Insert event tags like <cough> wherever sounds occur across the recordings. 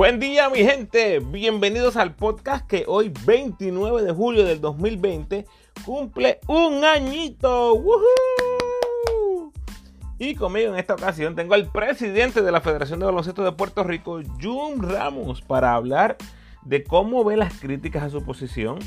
Buen día mi gente, bienvenidos al podcast que hoy 29 de julio del 2020 cumple un añito. Y conmigo en esta ocasión tengo al presidente de la Federación de Baloncesto de Puerto Rico, Jun Ramos, para hablar de cómo ve las críticas a su posición,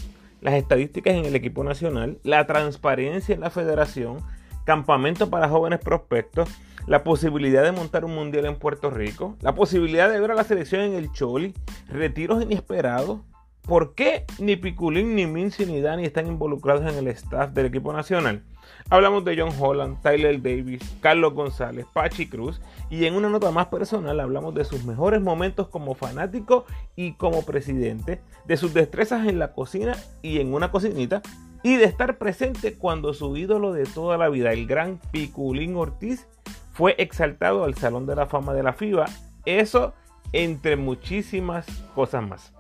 las estadísticas en el equipo nacional, la transparencia en la federación, campamento para jóvenes prospectos, la posibilidad de montar un mundial en Puerto Rico, la posibilidad de ver a la selección en el Choli, retiros inesperados. ¿Por qué ni Piculín, ni Mincy, ni Dani están involucrados en el staff del equipo nacional? Hablamos de John Holland, Tyler Davis, Carlos González, Pachi Cruz y en una nota más personal hablamos de sus mejores momentos como fanático y como presidente, de sus destrezas en la cocina y en una cocinita y de estar presente cuando su ídolo de toda la vida, el gran Piculín Ortiz, fue exaltado al Salón de la Fama de la FIBA. Eso entre muchísimas cosas más.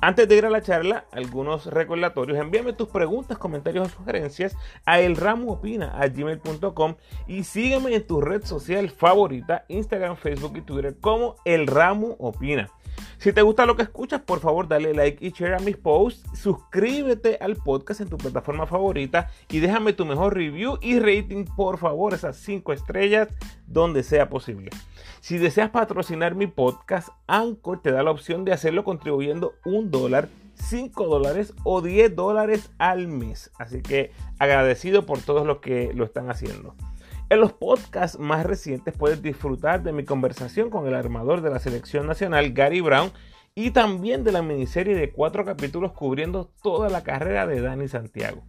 Antes de ir a la charla, algunos recordatorios. Envíame tus preguntas, comentarios o sugerencias a elramoopina.gmail.com y sígueme en tu red social favorita, Instagram, Facebook y Twitter como El Ramo Opina. Si te gusta lo que escuchas, por favor dale like y share a mis posts, suscríbete al podcast en tu plataforma favorita y déjame tu mejor review y rating, por favor, esas 5 estrellas donde sea posible. Si deseas patrocinar mi podcast, Anchor te da la opción de hacerlo contribuyendo un dólar 5 dólares o 10 dólares al mes. Así que agradecido por todos los que lo están haciendo. En los podcasts más recientes puedes disfrutar de mi conversación con el armador de la selección nacional, Gary Brown, y también de la miniserie de cuatro capítulos cubriendo toda la carrera de Dani Santiago.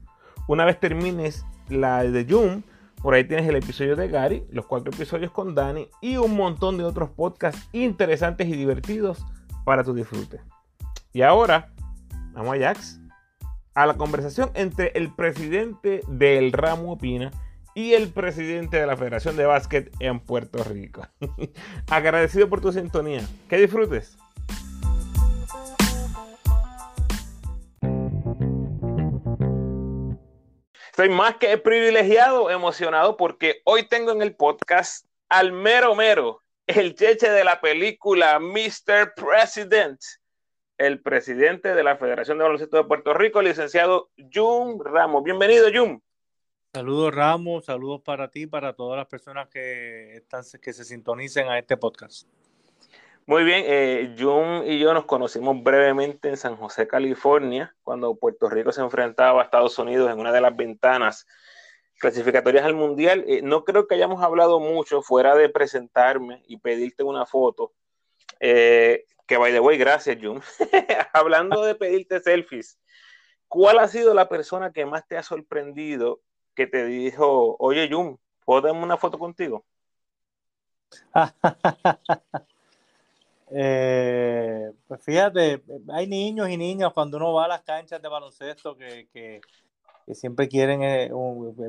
Una vez termines la de June, por ahí tienes el episodio de Gary, los cuatro episodios con Dani y un montón de otros podcasts interesantes y divertidos para tu disfrute. Y ahora, vamos a Jax, a la conversación entre el presidente del ramo Opina y el presidente de la Federación de Básquet en Puerto Rico. <laughs> Agradecido por tu sintonía. Que disfrutes. Estoy más que privilegiado, emocionado, porque hoy tengo en el podcast al mero mero, el cheche de la película Mr. President, el presidente de la Federación de Baloncesto de Puerto Rico, licenciado Jun Ramos. Bienvenido, Jun. Saludos Ramos, saludos para ti, para todas las personas que, están, que se sintonicen a este podcast. Muy bien, eh, Jun y yo nos conocimos brevemente en San José, California, cuando Puerto Rico se enfrentaba a Estados Unidos en una de las ventanas clasificatorias al Mundial. Eh, no creo que hayamos hablado mucho fuera de presentarme y pedirte una foto. Eh, que by the way, gracias, Jun. <laughs> Hablando de pedirte selfies, ¿cuál ha sido la persona que más te ha sorprendido que te dijo, oye, Jun, ¿puedo darme una foto contigo? <laughs> Eh, pues fíjate, hay niños y niñas cuando uno va a las canchas de baloncesto que, siempre quieren, eh,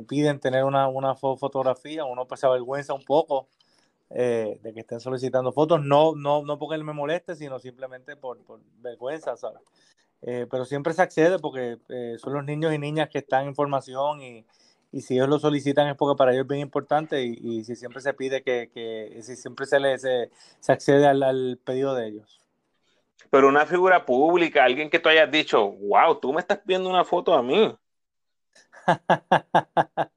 piden tener una, fotografía, uno pues se avergüenza un poco eh, de que estén solicitando fotos, no, no, no porque él me moleste, sino simplemente por, vergüenza, ¿sabes? pero siempre se accede porque son los niños y niñas que están en formación y, y si ellos lo solicitan es porque para ellos es bien importante y, si siempre se pide que, si siempre se les se, accede al, pedido de ellos. Pero una figura pública, alguien que tú hayas dicho, wow, tú me estás viendo una foto a mí. <laughs>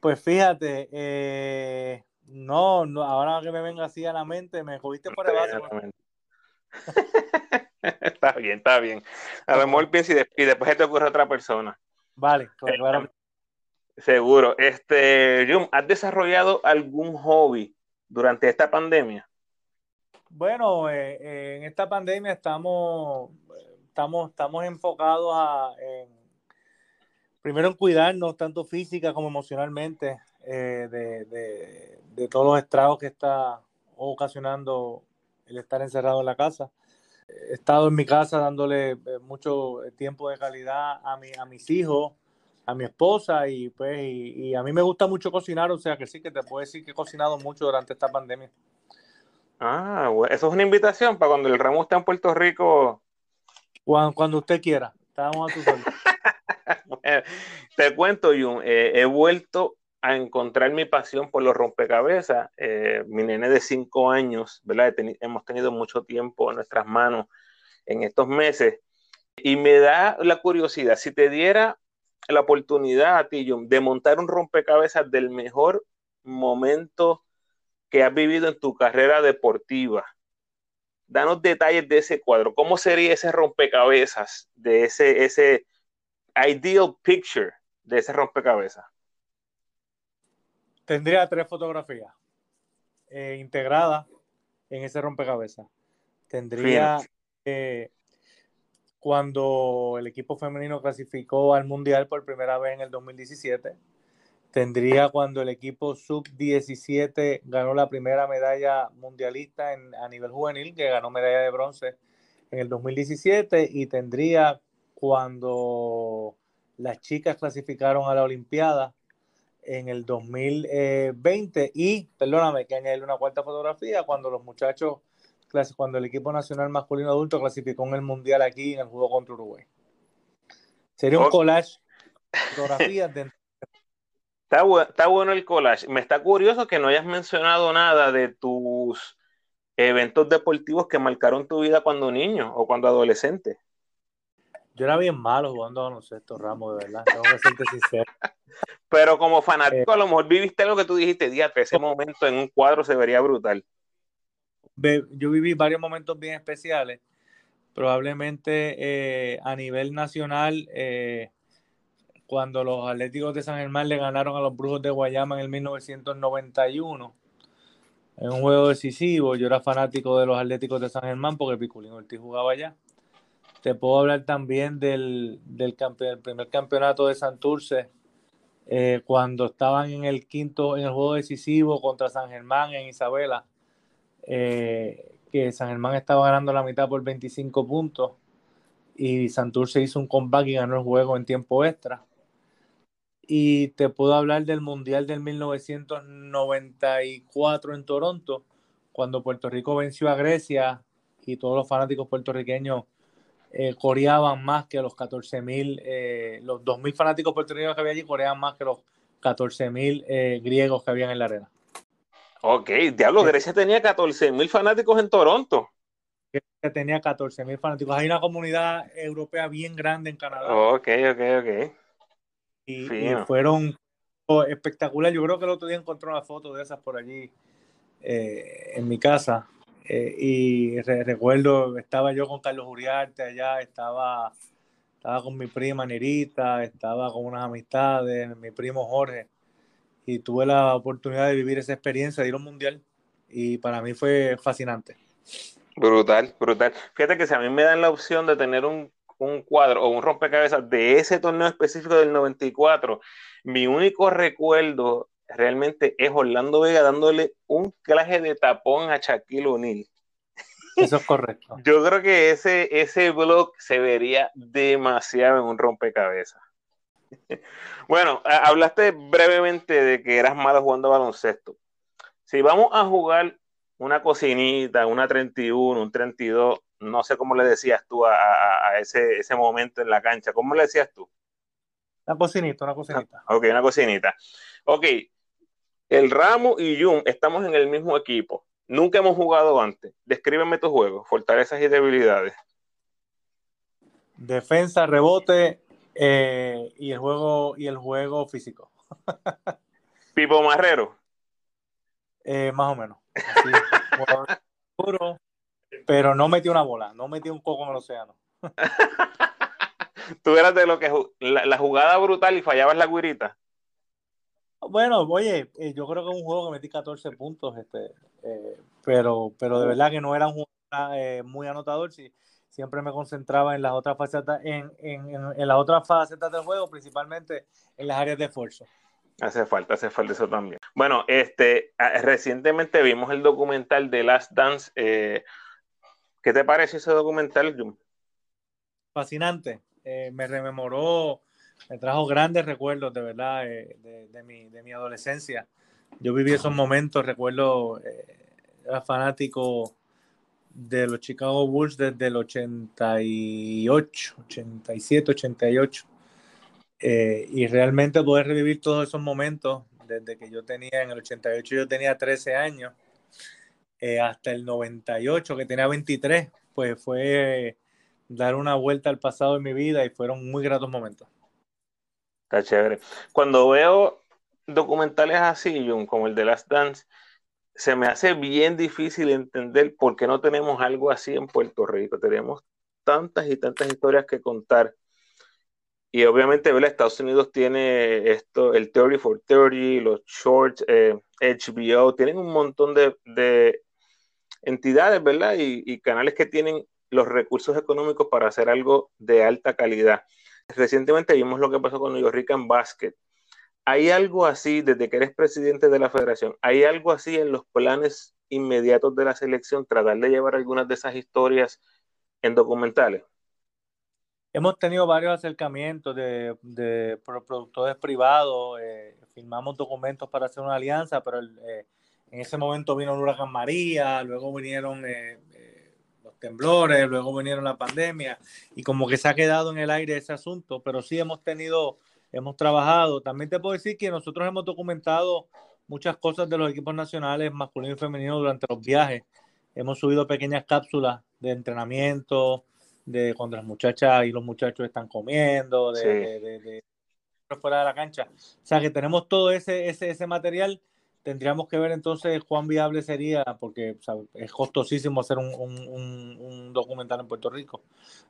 pues fíjate, eh, no, no, ahora que me venga así a la mente, me jodiste por el base. <laughs> está bien, está bien. A lo mejor piensa y, después se te ocurre otra persona. Vale, pues, eh, Seguro. Este, Jun, ¿has desarrollado algún hobby durante esta pandemia? Bueno, eh, eh, en esta pandemia estamos, estamos, estamos enfocados a, primero en cuidarnos, tanto física como emocionalmente, eh, de, todos los estragos que está ocasionando el estar encerrado en la casa. He estado en mi casa dándole mucho tiempo de calidad a, mi, a mis hijos, a mi esposa y pues y, a mí me gusta mucho cocinar, o sea que sí que te puedo decir que he cocinado mucho durante esta pandemia. Ah, eso es una invitación para cuando el ramo esté en Puerto Rico. Cuando, usted quiera, estamos a tu <laughs> te cuento, Jun, eh, he vuelto a encontrar mi pasión por los rompecabezas. Eh, mi nene de cinco años, ¿verdad? hemos tenido mucho tiempo en nuestras manos en estos meses y me da la curiosidad, si te diera la oportunidad a ti, de montar un rompecabezas del mejor momento que has vivido en tu carrera deportiva, danos detalles de ese cuadro. ¿Cómo sería ese rompecabezas de ese, ese ideal picture de ese rompecabezas? Tendría tres fotografías eh, integradas en ese rompecabezas. Tendría eh, cuando el equipo femenino clasificó al Mundial por primera vez en el 2017. Tendría cuando el equipo sub-17 ganó la primera medalla mundialista en, a nivel juvenil, que ganó medalla de bronce en el 2017. Y tendría cuando las chicas clasificaron a la Olimpiada en el 2020 y, perdóname, que añadirle una cuarta fotografía cuando los muchachos, cuando el equipo nacional masculino adulto clasificó en el Mundial aquí en el juego contra Uruguay. Sería un collage fotografías de... Está, está bueno el collage. Me está curioso que no hayas mencionado nada de tus eventos deportivos que marcaron tu vida cuando niño o cuando adolescente. Yo era bien malo jugando a baloncesto, Ramos, de verdad. Tengo que serte sincero. <laughs> Pero como fanático, a lo mejor viviste lo que tú dijiste, que ese momento en un cuadro se vería brutal. Yo viví varios momentos bien especiales. Probablemente eh, a nivel nacional, eh, cuando los Atléticos de San Germán le ganaron a los Brujos de Guayama en el 1991, en un juego decisivo, yo era fanático de los Atléticos de San Germán porque Piculín Ortiz jugaba allá. Te puedo hablar también del, primer campeonato de Santurce eh, cuando estaban en el quinto, en el juego decisivo contra San Germán en Isabela, eh, que San Germán estaba ganando la mitad por 25 puntos y Santurce hizo un comeback y ganó el juego en tiempo extra. Y te puedo hablar del Mundial del 1994 en Toronto, cuando Puerto Rico venció a Grecia y todos los fanáticos puertorriqueños eh, coreaban más que los 14.000, eh, los 2.000 fanáticos puertorriqueños que había allí coreaban más que los 14.000 eh, griegos que habían en la arena. Ok, diablo, Grecia tenía 14.000 fanáticos en Toronto. Grecia tenía 14.000 fanáticos. Hay una comunidad europea bien grande en Canadá. Ok, ok, ok. Y, fueron espectacular. Yo creo que el otro día encontré una foto de esas por allí en mi casa. Eh, y recuerdo, estaba yo con Carlos Uriarte allá, estaba, estaba con mi prima Nerita, estaba con unas amistades, mi primo Jorge, y tuve la oportunidad de vivir esa experiencia de ir a un mundial, y para mí fue fascinante. Brutal, brutal. Fíjate que si a mí me dan la opción de tener un, un cuadro o un rompecabezas de ese torneo específico del 94, mi único recuerdo realmente es Orlando Vega dándole un claje de tapón a Shaquille O'Neal. Eso es correcto. <laughs> Yo creo que ese, ese blog se vería demasiado en un rompecabezas. Bueno, hablaste brevemente de que eras malo jugando baloncesto. Si vamos a jugar una cocinita, una 31, un 32, no sé cómo le decías tú a, ese, ese momento en la cancha, ¿cómo le decías tú? Una cocinita, una cocinita. Ok, una cocinita. Ok, el Ramo y Jun estamos en el mismo equipo. Nunca hemos jugado antes. Descríbeme tu juego, fortalezas y debilidades. Defensa, rebote eh, y el juego y el juego físico. Pipo Marrero. Eh, más o menos. pero no metí una bola, no metí un coco en el océano. <laughs> Tú eras de lo que la, jugada brutal y fallabas la guirita. Bueno, oye, eh, yo creo que es un juego que metí 14 puntos, este, eh, pero, pero de verdad que no era un juego eh, muy anotador. Sí, siempre me concentraba en las otras facetas, en, en, en, las otras facetas del juego, principalmente en las áreas de esfuerzo. Hace falta, hace falta eso también. Bueno, este, recientemente vimos el documental de Last Dance. ¿Qué te parece ese documental, Jum? Fascinante. me rememoró me trajo grandes recuerdos de verdad eh, de, mi, de, mi, adolescencia. Yo viví esos momentos, recuerdo, eh, era fanático de los Chicago Bulls desde el 88, 87, 88. y realmente poder revivir todos esos momentos desde que yo tenía, en el 88 yo tenía 13 años, eh, hasta el 98 que tenía 23, pues fue dar una vuelta al pasado en mi vida y fueron muy gratos momentos. Está chévere. Cuando veo documentales así, como el de Last Dance, se me hace bien difícil entender por qué no tenemos algo así en Puerto Rico. Tenemos tantas y tantas historias que contar. Y obviamente, ¿verdad? Estados Unidos tiene esto, el 30 for 30, los shorts, HBO, eh, tienen un montón de, entidades, ¿verdad? Y, y, canales que tienen los recursos económicos para hacer algo de alta calidad. Recientemente vimos lo que pasó con New York Rican Basket, ¿Hay algo así, desde que eres presidente de la federación, hay algo así en los planes inmediatos de la selección, tratar de llevar algunas de esas historias en documentales? Hemos tenido varios acercamientos de, productores privados, eh, firmamos documentos para hacer una alianza, pero eh, en ese momento vino el huracán María, luego vinieron eh, los temblores, luego vinieron la pandemia, y como que se ha quedado en el aire ese asunto, pero sí hemos tenido hemos trabajado. También te puedo decir que nosotros hemos documentado muchas cosas de los equipos nacionales masculino y femenino durante los viajes. Hemos subido pequeñas cápsulas de entrenamiento, de cuando las muchachas y los muchachos están comiendo, de, fuera de la cancha. O sea que tenemos todo ese, ese, ese material. Tendríamos que ver entonces cuán viable sería, porque es costosísimo hacer un, documental en Puerto Rico.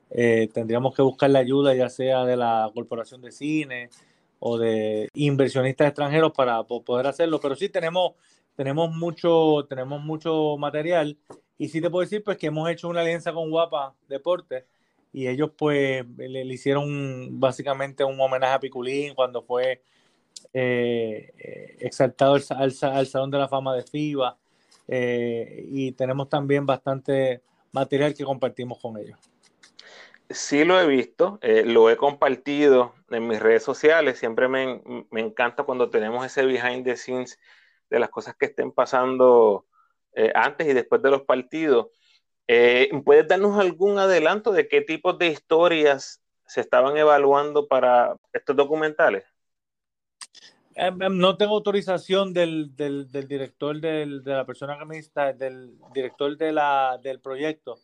Eh, tendríamos que buscar la ayuda ya sea de la Corporación de Cine o de inversionistas extranjeros para poder hacerlo, pero sí tenemos, tenemos, mucho, tenemos mucho material y sí te puedo decir pues que hemos hecho una alianza con Guapa Deportes y ellos pues le, hicieron básicamente un homenaje a Piculín cuando fue eh, eh, exaltado al, Salón de la Fama de FIBA eh, y tenemos también bastante material que compartimos con ellos. Sí lo he visto, lo he compartido en mis redes sociales, siempre me, me, encanta cuando tenemos ese behind the scenes de las cosas que estén pasando antes y después de los partidos. ¿Puedes darnos algún adelanto de qué tipos de historias se estaban evaluando para estos documentales? Em, em, no tengo autorización del, del, director de la persona que me está, del director de la, del proyecto,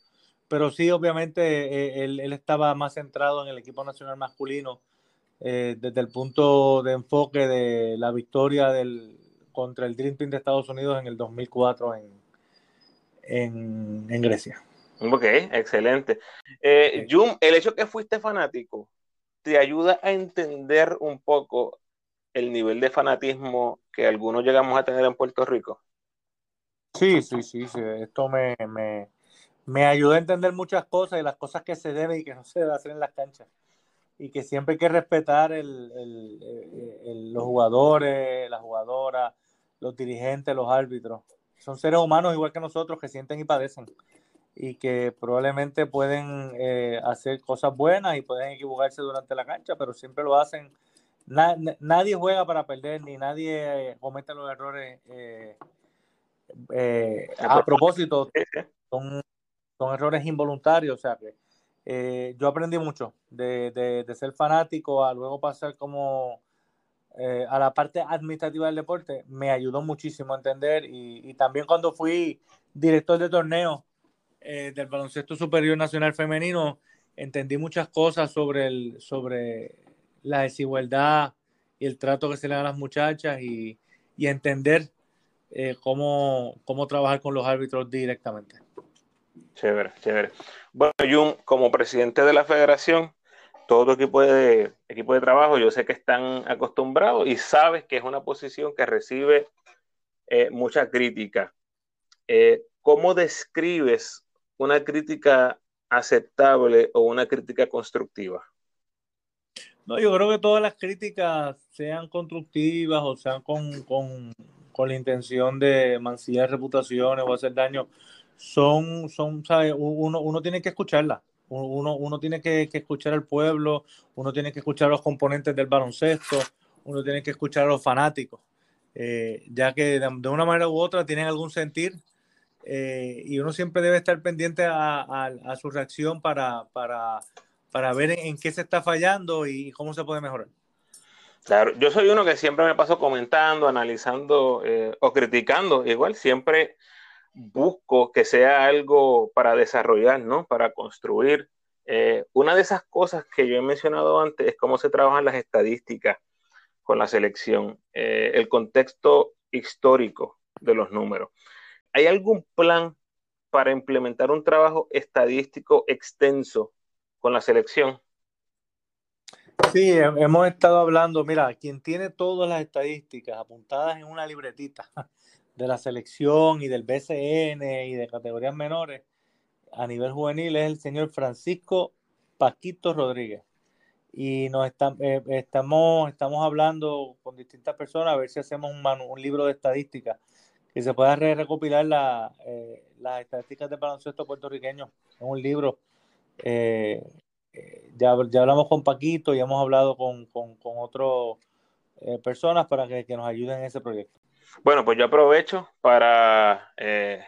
pero sí, obviamente, eh, él, estaba más centrado en el equipo nacional masculino eh, desde el punto de enfoque de la victoria del, contra el Dream Team de Estados Unidos en el 2004 en, en, en Grecia. Ok, excelente. Eh, Jum, el hecho que fuiste fanático te ayuda a entender un poco el nivel de fanatismo que algunos llegamos a tener en Puerto Rico? Sí, sí, sí, sí. esto me, me, me ayuda a entender muchas cosas y las cosas que se deben y que <laughs> no se deben hacer en las canchas. Y que siempre hay que respetar el, el, los jugadores, las jugadoras, los dirigentes, los árbitros. Son seres humanos igual que nosotros que sienten y padecen y que probablemente pueden eh, hacer cosas buenas y pueden equivocarse durante la cancha, pero siempre lo hacen nadie juega para perder, ni nadie eh, comete los errores eh, eh, a propósito. Son, son, errores involuntarios. O sea que yo aprendí mucho de, de, ser fanático a luego pasar como a la parte administrativa del deporte. Me ayudó muchísimo a entender. Y, y también cuando fui director de torneo del baloncesto superior nacional femenino, entendí muchas cosas sobre el, sobre la desigualdad y el trato que se le da a las muchachas y, entender eh, cómo, cómo trabajar con los árbitros directamente. Chévere, chévere. Bueno, Jun, como presidente de la federación, todo tu equipo de, equipo de trabajo, yo sé que están acostumbrados y sabes que es una posición que recibe eh, mucha crítica. Eh, ¿Cómo describes una crítica aceptable o una crítica constructiva? No, yo creo que todas las críticas, sean constructivas o sean con, la intención de mancillar reputaciones o hacer daño, son, son ¿sabes? Uno, uno tiene que escucharlas. Uno, uno tiene que, escuchar al pueblo, uno tiene que escuchar a los componentes del baloncesto, uno tiene que escuchar a los fanáticos, eh, ya que de, una manera u otra tienen algún sentir eh, y uno siempre debe estar pendiente a, a su reacción para, para para ver en, qué se está fallando y cómo se puede mejorar. Claro, yo soy uno que siempre me paso comentando, analizando eh, o criticando. Igual siempre busco que sea algo para desarrollar, ¿no? Para construir. Eh, una de esas cosas que yo he mencionado antes es cómo se trabajan las estadísticas con la selección, eh, el contexto histórico de los números. ¿Hay algún plan para implementar un trabajo estadístico extenso con la selección? Sí, hemos estado hablando, mira, quien tiene todas las estadísticas apuntadas en una libretita <laughs> de la selección y del BCN y de categorías menores a nivel juvenil es el señor Francisco Paquito Rodríguez. Y nos eh, estamos, estamos hablando con distintas personas a ver si hacemos un, un libro de estadísticas que se pueda recopilar eh, las estadísticas de baloncesto puertorriqueño en un libro. Eh, ya, ya hablamos con Paquito y hemos hablado con, con, con otras personas para que, que nos ayuden en ese proyecto. Bueno, pues yo aprovecho para eh,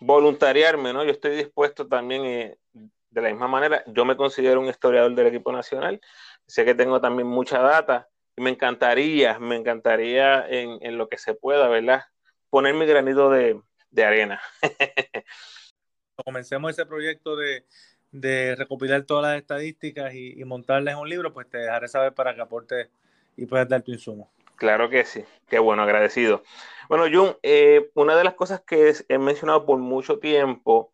voluntariarme, ¿no? Yo estoy dispuesto también, eh, de la misma manera, yo me considero un historiador del equipo nacional, sé que tengo también mucha data y me encantaría, me encantaría en, lo que se pueda, ¿verdad? Poner mi granito de, arena. <laughs> Comencemos ese proyecto de, recopilar todas las estadísticas y, y montarlas en un libro, pues te dejaré saber para que aportes y puedas dar tu insumo. Claro que sí, qué bueno, agradecido. Bueno, Jun, eh, una de las cosas que he mencionado por mucho tiempo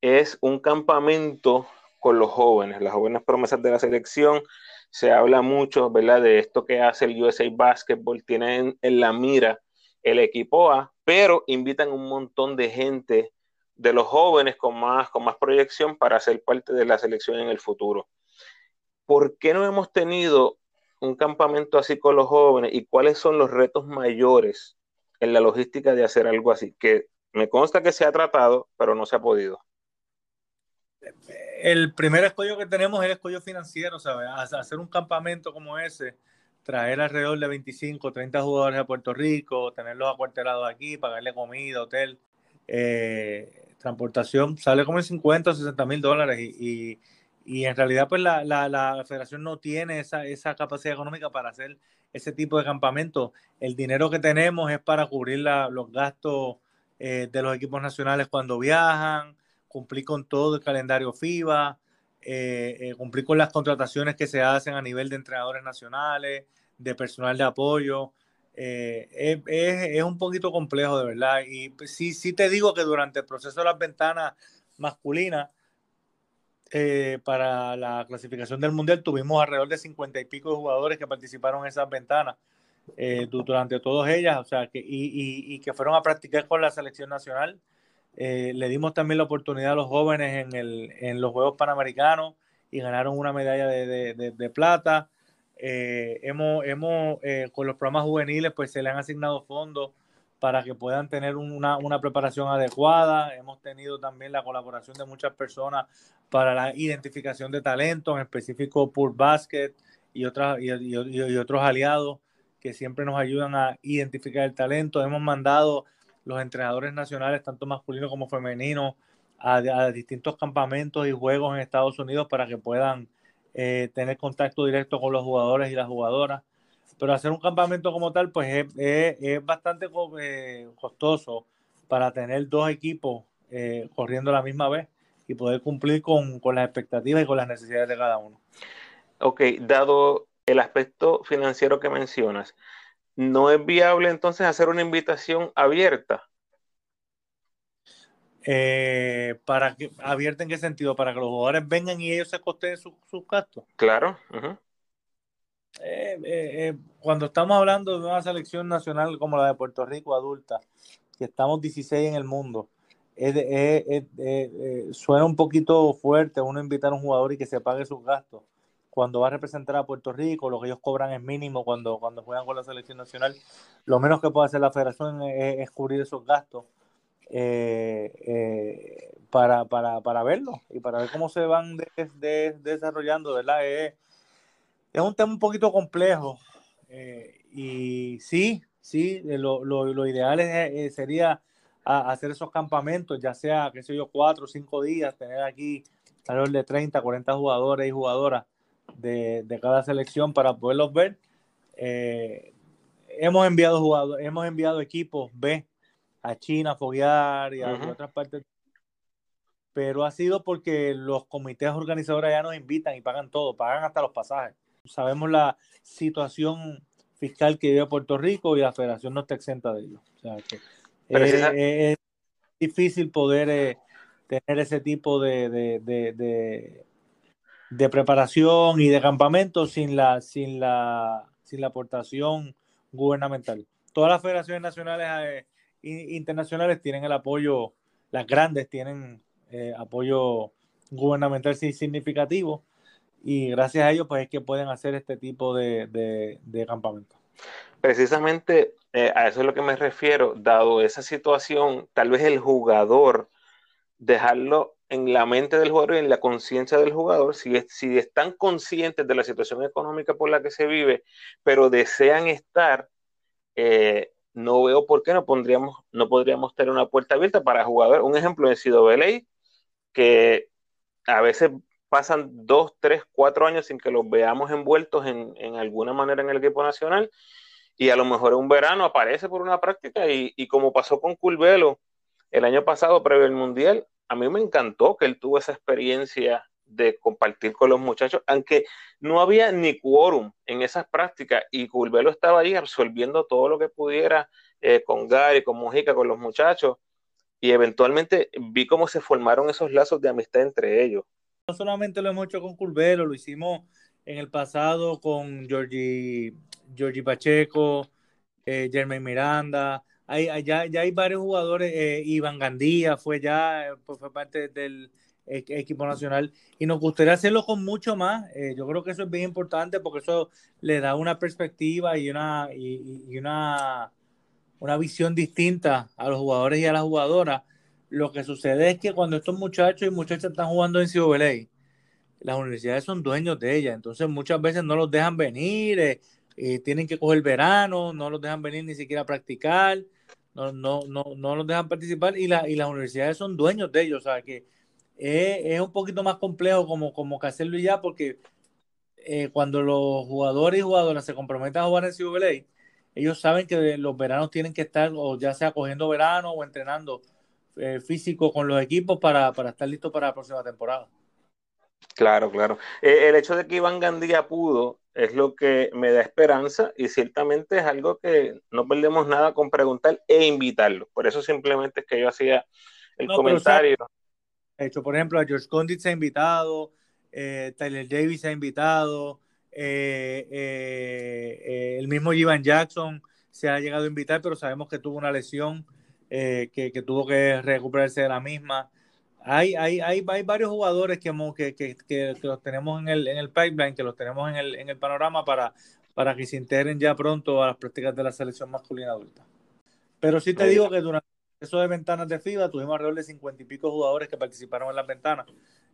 es un campamento con los jóvenes, las jóvenes promesas de la selección. Se habla mucho, ¿verdad?, de esto que hace el USA Basketball, tienen en la mira el equipo A, pero invitan un montón de gente de los jóvenes con más, con más proyección para ser parte de la selección en el futuro. ¿Por qué no hemos tenido un campamento así con los jóvenes y cuáles son los retos mayores en la logística de hacer algo así? Que me consta que se ha tratado, pero no se ha podido. El primer escollo que tenemos es el escollo financiero, ¿sabes? Hacer un campamento como ese, traer alrededor de 25, 30 jugadores a Puerto Rico, tenerlos acuartelados aquí, pagarle comida, hotel, eh, transportación, sale como en 50 o 60 mil dólares y y en realidad, pues la, la, federación no tiene esa, esa, capacidad económica para hacer ese tipo de campamento. El dinero que tenemos es para cubrir los gastos eh, de los equipos nacionales cuando viajan, cumplir con todo el calendario FIBA, eh, eh, cumplir con las contrataciones que se hacen a nivel de entrenadores nacionales, de personal de apoyo. Es, es, un poquito complejo, de verdad. Y pues, sí, sí te digo que durante el proceso de las ventanas masculinas, eh, para la clasificación del Mundial tuvimos alrededor de cincuenta y pico de jugadores que participaron en esas ventanas eh, durante todas ellas, o sea, que, y, y, que fueron a practicar con la selección nacional. Eh, le dimos también la oportunidad a los jóvenes en, el, en los Juegos Panamericanos y ganaron una medalla de, de, plata. Hemos, hemos con los programas juveniles, pues se le han asignado fondos para que puedan tener una, una, preparación adecuada. Hemos tenido también la colaboración de muchas personas para la identificación de talento, en específico Pur Basket y, otras, y, otros aliados que siempre nos ayudan a identificar el talento. Hemos mandado los entrenadores nacionales, tanto masculinos como femeninos, a distintos campamentos y juegos en Estados Unidos para que puedan eh, tener contacto directo con los jugadores y las jugadoras pero hacer un campamento como tal, pues es, bastante eh, costoso para tener dos equipos eh, corriendo a la misma vez y poder cumplir con, las expectativas y con las necesidades de cada uno. Ok, dado el aspecto financiero que mencionas, ¿no es viable entonces hacer una invitación abierta? Eh, para que abierta en qué sentido para que los jugadores vengan y ellos se costeen sus gastos claro eh, eh, eh, cuando estamos hablando de una selección nacional como la de Puerto Rico adulta, que estamos 16 en el mundo, suena un poquito fuerte uno invitar a un jugador y que se pague sus gastos. Cuando va a representar a Puerto Rico, lo que ellos cobran es mínimo cuando, cuando juegan con la selección nacional. Lo menos que puede hacer la federación es, cubrir esos gastos para, para, para verlo y para ver cómo se van desarrollando, ¿verdad? es un tema un poquito complejo. Eh, y sí, sí, eh, lo, lo, ideal es, eh, sería hacer esos campamentos, ya sea, qué sé yo, cuatro o cinco días, tener aquí alrededor de 30, 40 jugadores y jugadoras de, de cada selección para poderlos ver. eh, hemos enviado jugadores, hemos enviado equipos B a China a foguear y a otras partes pero ha sido porque los comités organizadores ya nos invitan y pagan todo, pagan hasta los pasajes. Sabemos la situación fiscal que vive Puerto Rico y la federación no está exenta de ello. O sea que es, difícil poder eh, tener ese tipo de, de, de, preparación y de campamento sin la, sin, la, sin la aportación gubernamental. Todas las federaciones nacionales e internacionales tienen el apoyo, las grandes tienen eh, apoyo gubernamental significativo y gracias a ellos pues es que pueden hacer este tipo de, de, campamentos. Precisamente eh, a eso es lo que me refiero, dado esa situación, tal vez el jugador, dejarlo en la mente del jugador y en la conciencia del jugador, si, si están conscientes de la situación económica por la que se vive, pero desean estar, eh, no veo por qué no, pondríamos, no podríamos tener una puerta abierta para jugadores. Un ejemplo Sido Beley, que a veces pasan dos, tres, cuatro años sin que los veamos envueltos en, en alguna manera en el equipo nacional y a lo mejor en un verano aparece por una práctica y, y como pasó con Culvelo el año pasado previo al Mundial, a mí me encantó que él tuvo esa experiencia de compartir con los muchachos, aunque no había ni quórum en esas prácticas y Culvelo estaba ahí absorbiendo todo lo que pudiera eh, con Gary, con Mujica, con los muchachos y eventualmente vi cómo se formaron esos lazos de amistad entre ellos. No solamente lo hemos hecho con Curvelo, lo hicimos en el pasado con Georgie, Pacheco, eh, Miranda. Hay, ya, hay varios jugadores, eh, Iván Gandía fue ya, eh, fue parte del equipo nacional y nos gustaría hacerlo con mucho más. Eh, yo creo que eso es bien importante porque eso le da una perspectiva y una, y una una visión distinta a los jugadores y a las jugadoras. Lo que sucede es que cuando estos muchachos y muchachas están jugando en CWLA, las universidades son dueños de ellas, entonces muchas veces no los dejan venir, eh, eh, tienen que coger verano, no los dejan venir ni siquiera a practicar, no, no, no, no los dejan participar y, la, y las universidades son dueños de ellos, o sea que es, un poquito más complejo como, como que hacerlo ya porque eh, cuando los jugadores y jugadoras se comprometen a jugar en CWLA, ellos saben que los veranos tienen que estar o ya sea cogiendo verano o entrenando eh, físico con los equipos para, estar listos para la próxima temporada. Claro, claro. Eh, el hecho de que Iván Gandía pudo es lo que me da esperanza y ciertamente es algo que no perdemos nada con preguntar e invitarlo. Por eso simplemente es que yo hacía el comentario. Hecho, por ejemplo, a George Condit se ha invitado, eh, Tyler Davis se ha invitado, eh, eh, eh, el mismo Ivan Jackson se ha llegado a invitar, pero sabemos que tuvo una lesión que, que, tuvo que recuperarse de la misma. Hay, hay, hay, hay varios jugadores que, que, que, los tenemos en el, en el pipeline, que los tenemos en el, en el panorama para, para que se integren ya pronto a las prácticas de la selección masculina adulta. Pero sí te digo que durante eso de ventanas de FIBA tuvimos alrededor de cincuenta y pico jugadores que participaron en las ventanas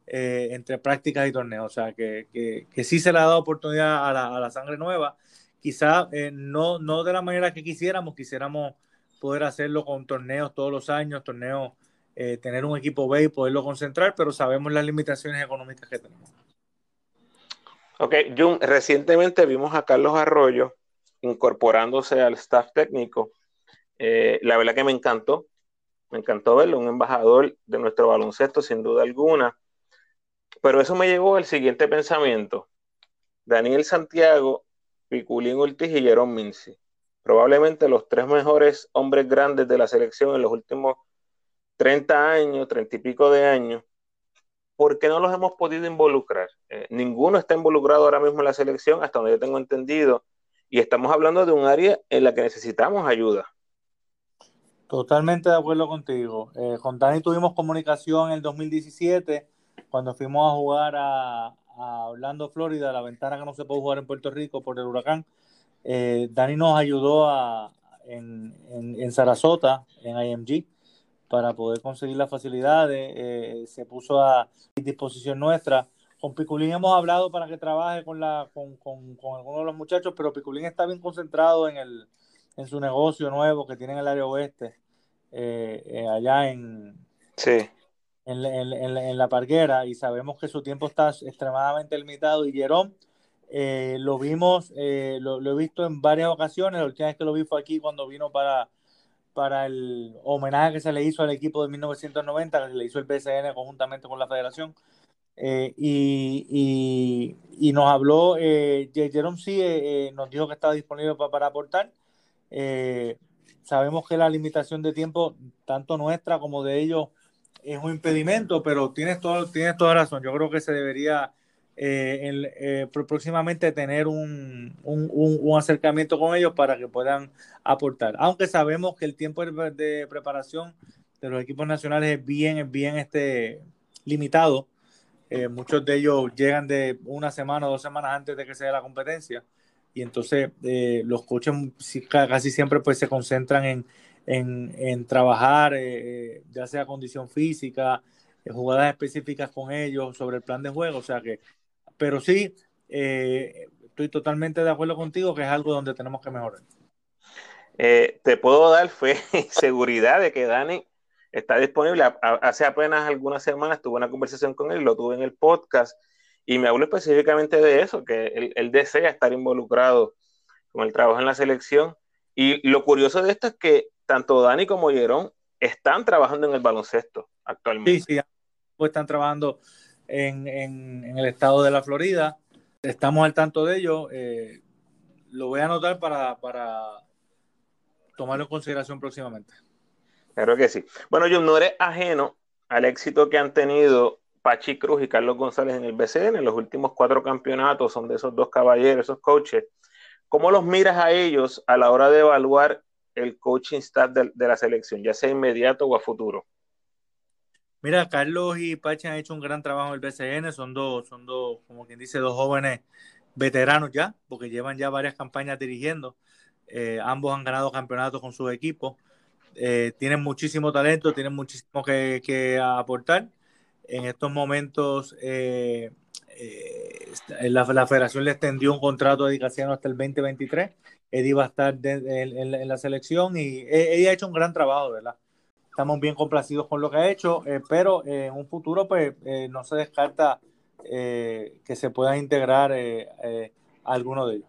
eh, entre prácticas y torneos. O sea, que, que, sí se le ha dado oportunidad a la, a la sangre nueva. Quizá eh, no, no de la manera que quisiéramos, quisiéramos poder hacerlo con torneos todos los años, torneos, eh, tener un equipo B y poderlo concentrar, pero sabemos las limitaciones económicas que tenemos. Ok, Jun, recientemente vimos a Carlos Arroyo incorporándose al staff técnico. la verdad que me encantó, me encantó verlo, un embajador de nuestro baloncesto, sin duda alguna. Pero eso me llevó al siguiente pensamiento. Daniel Santiago, Piculín Ortiz y Jerón Minci. Probablemente los tres mejores hombres grandes de la selección en los últimos 30 años, 30 y pico de años. ¿Por qué no los hemos podido involucrar? Eh, ninguno está involucrado ahora mismo en la selección, hasta donde yo tengo entendido. Y estamos hablando de un área en la que necesitamos ayuda. Totalmente de acuerdo contigo. Eh, con Dani tuvimos comunicación en el 2017 cuando fuimos a jugar a, Orlando, Florida, la ventana que no se puede jugar en Puerto Rico por el huracán, eh, Dani nos ayudó a, en, Sarasota, en IMG, para poder conseguir las facilidades. Eh, se puso a disposición nuestra. Con Piculín hemos hablado para que trabaje con, la, con, con, con algunos de los muchachos, pero Piculín está bien concentrado en, el, en su negocio nuevo que tiene en el área oeste, eh, allá en, sí en, en, en, la parguera y sabemos que su tiempo está extremadamente limitado y Jerón Eh, lo vimos, eh, lo, he visto en varias ocasiones. La última vez que lo vi fue aquí cuando vino para, para el homenaje que se le hizo al equipo de 1990, que se le hizo el PSN conjuntamente con la federación. Eh, y, y, nos habló, eh, Jerome sí nos dijo que estaba disponible para, para aportar. Sabemos que la limitación de tiempo, tanto nuestra como de ellos, es un impedimento, pero tienes, todo, tienes toda razón. Yo creo que se debería eh, eh, próximamente tener un, un, acercamiento con ellos para que puedan aportar. Aunque sabemos que el tiempo de preparación de los equipos nacionales es bien, bien este, limitado. Eh, muchos de ellos llegan de una semana o dos semanas antes de que sea la competencia y entonces los coaches casi siempre pues se concentran en, en, en trabajar ya sea condición física, jugadas específicas con ellos sobre el plan de juego, o sea que pero sí, eh, estoy totalmente de acuerdo contigo que es algo donde tenemos que mejorar. Eh, te puedo dar fe y seguridad de que Dani está disponible. Hace apenas algunas semanas tuve una conversación con él, lo tuve en el podcast y me habló específicamente de eso, que él, desea estar involucrado con el trabajo en la selección. Y lo curioso de esto es que tanto Dani como Jerón están trabajando en el baloncesto actualmente. Sí, sí, están trabajando en, el estado de la Florida. Estamos al tanto de ello. Eh, lo voy a anotar para, para tomarlo en consideración próximamente. Claro que sí. Bueno, yo no eres ajeno al éxito que han tenido Pachi Cruz y Carlos González en el BCN. Los últimos cuatro campeonatos son de esos dos caballeros, esos coaches. ¿Cómo los miras a ellos a la hora de evaluar el coaching staff de la selección, ya sea inmediato o a futuro? Mira, Carlos y Pache han hecho un gran trabajo en el BCN, son dos, son dos, como quien dice, dos jóvenes veteranos ya, porque llevan ya varias campañas dirigiendo. Eh, ambos han ganado campeonatos con sus equipos. Eh, tienen muchísimo talento, tienen muchísimo que, aportar. En estos momentos, eh, la, federación le extendió un contrato de dedicación hasta el 2023. Eddie va a estar en, la selección y ella ha hecho un gran trabajo, ¿verdad? estamos bien complacidos con lo que ha hecho, eh, pero eh, en un futuro pues eh, no se descarta que se pueda integrar alguno de ellos.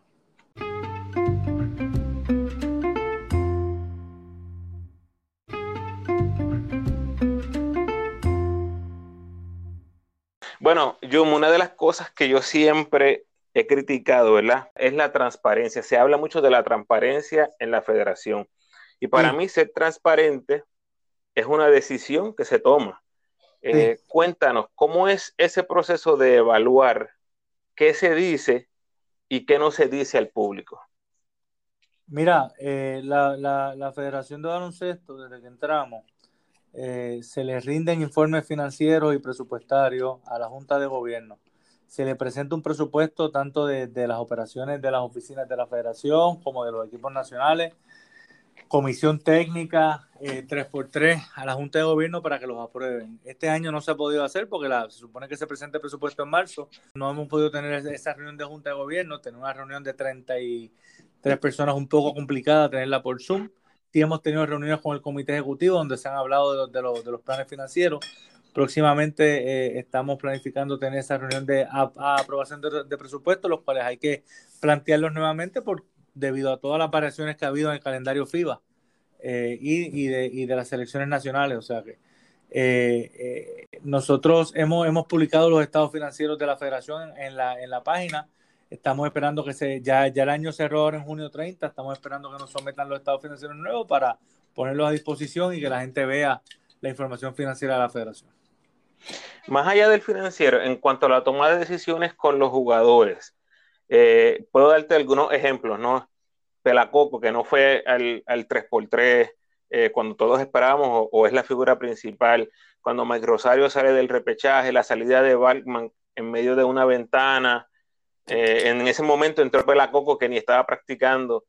Bueno, Jum, una de las cosas que yo siempre he criticado, ¿verdad? Es la transparencia. Se habla mucho de la transparencia en la federación. Y para mí ser transparente es una decisión que se toma. Eh, cuéntanos, ¿cómo es ese proceso de evaluar qué se dice y qué no se dice al público? Mira, eh, la, Federación de Baloncesto, desde que entramos, eh, se le rinden informes financieros y presupuestarios a la Junta de Gobierno. Se le presenta un presupuesto tanto de, las operaciones de las oficinas de la Federación como de los equipos nacionales comisión técnica eh, 3x3 a la Junta de Gobierno para que los aprueben. Este año no se ha podido hacer porque la, se supone que se presenta el presupuesto en marzo. No hemos podido tener esa reunión de Junta de Gobierno, tener una reunión de 33 personas un poco complicada, tenerla por Zoom. Sí hemos tenido reuniones con el comité ejecutivo donde se han hablado de, los, de los planes financieros. Próximamente eh, estamos planificando tener esa reunión de aprobación de, de presupuestos, los cuales hay que plantearlos nuevamente por, debido a todas las variaciones que ha habido en el calendario FIBA eh, y, de, las selecciones nacionales. O sea que eh, nosotros hemos, publicado los estados financieros de la federación en la página. Estamos esperando que se, ya, ya el año cerró ahora en junio 30, estamos esperando que nos sometan los estados financieros nuevos para ponerlos a disposición y que la gente vea la información financiera de la federación. Más allá del financiero, en cuanto a la toma de decisiones con los jugadores, eh, puedo darte algunos ejemplos, ¿no? Pelacoco, que no fue al, 3x3 eh, cuando todos esperábamos, o, es la figura principal. Cuando Mike Rosario sale del repechaje, la salida de Balkman en medio de una ventana. Eh, en ese momento entró Pelacoco que ni estaba practicando.